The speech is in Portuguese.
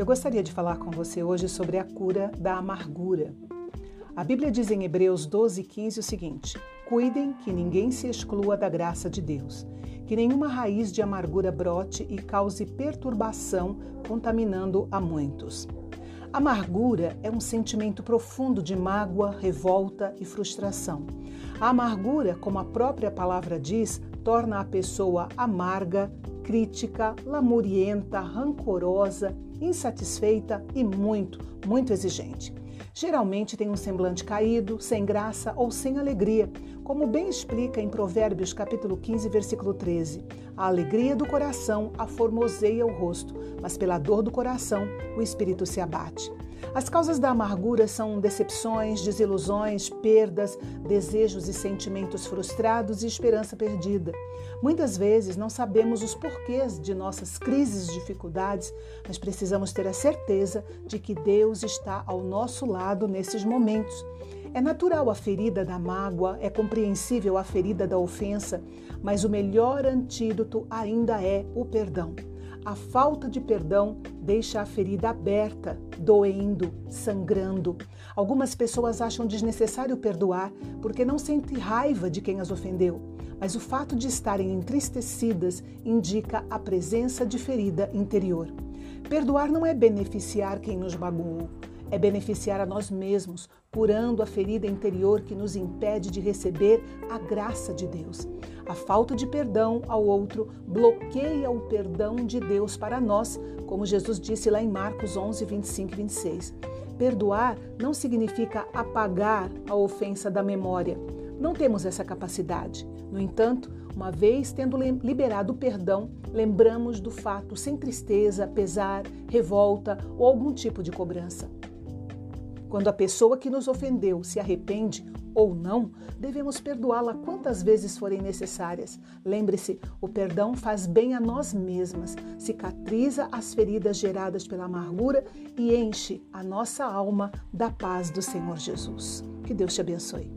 Eu gostaria de falar com você hoje sobre a cura da amargura. A Bíblia diz em Hebreus 12, 15 o seguinte: Cuidem que ninguém se exclua da graça de Deus, que nenhuma raiz de amargura brote e cause perturbação, contaminando a muitos. Amargura é um sentimento profundo de mágoa, revolta e frustração. A amargura, como a própria palavra diz, torna a pessoa amarga, crítica, lamurienta, rancorosa, insatisfeita e muito, muito exigente. Geralmente tem um semblante caído, sem graça ou sem alegria, como bem explica em Provérbios capítulo 15, versículo 13. A alegria do coração aformoseia o rosto, mas pela dor do coração o espírito se abate. As causas da amargura são decepções, desilusões, perdas, desejos e sentimentos frustrados e esperança perdida. Muitas vezes não sabemos os porquês de nossas crises e dificuldades, mas precisamos ter a certeza de que Deus está ao nosso lado nesses momentos. É natural a ferida da mágoa, é compreensível a ferida da ofensa, mas o melhor antídoto ainda é o perdão. A falta de perdão deixa a ferida aberta, doendo, sangrando. Algumas pessoas acham desnecessário perdoar porque não sentem raiva de quem as ofendeu, mas o fato de estarem entristecidas indica a presença de ferida interior. Perdoar não é beneficiar quem nos magoou, é beneficiar a nós mesmos, curando a ferida interior que nos impede de receber a graça de Deus. A falta de perdão ao outro bloqueia o perdão de Deus para nós, como Jesus disse lá em Marcos 11, 25 e 26. Perdoar não significa apagar a ofensa da memória. Não temos essa capacidade. No entanto, uma vez tendo liberado o perdão, lembramos do fato sem tristeza, pesar, revolta ou algum tipo de cobrança. Quando a pessoa que nos ofendeu se arrepende ou não, devemos perdoá-la quantas vezes forem necessárias. Lembre-se, o perdão faz bem a nós mesmas, cicatriza as feridas geradas pela amargura e enche a nossa alma da paz do Senhor Jesus. Que Deus te abençoe.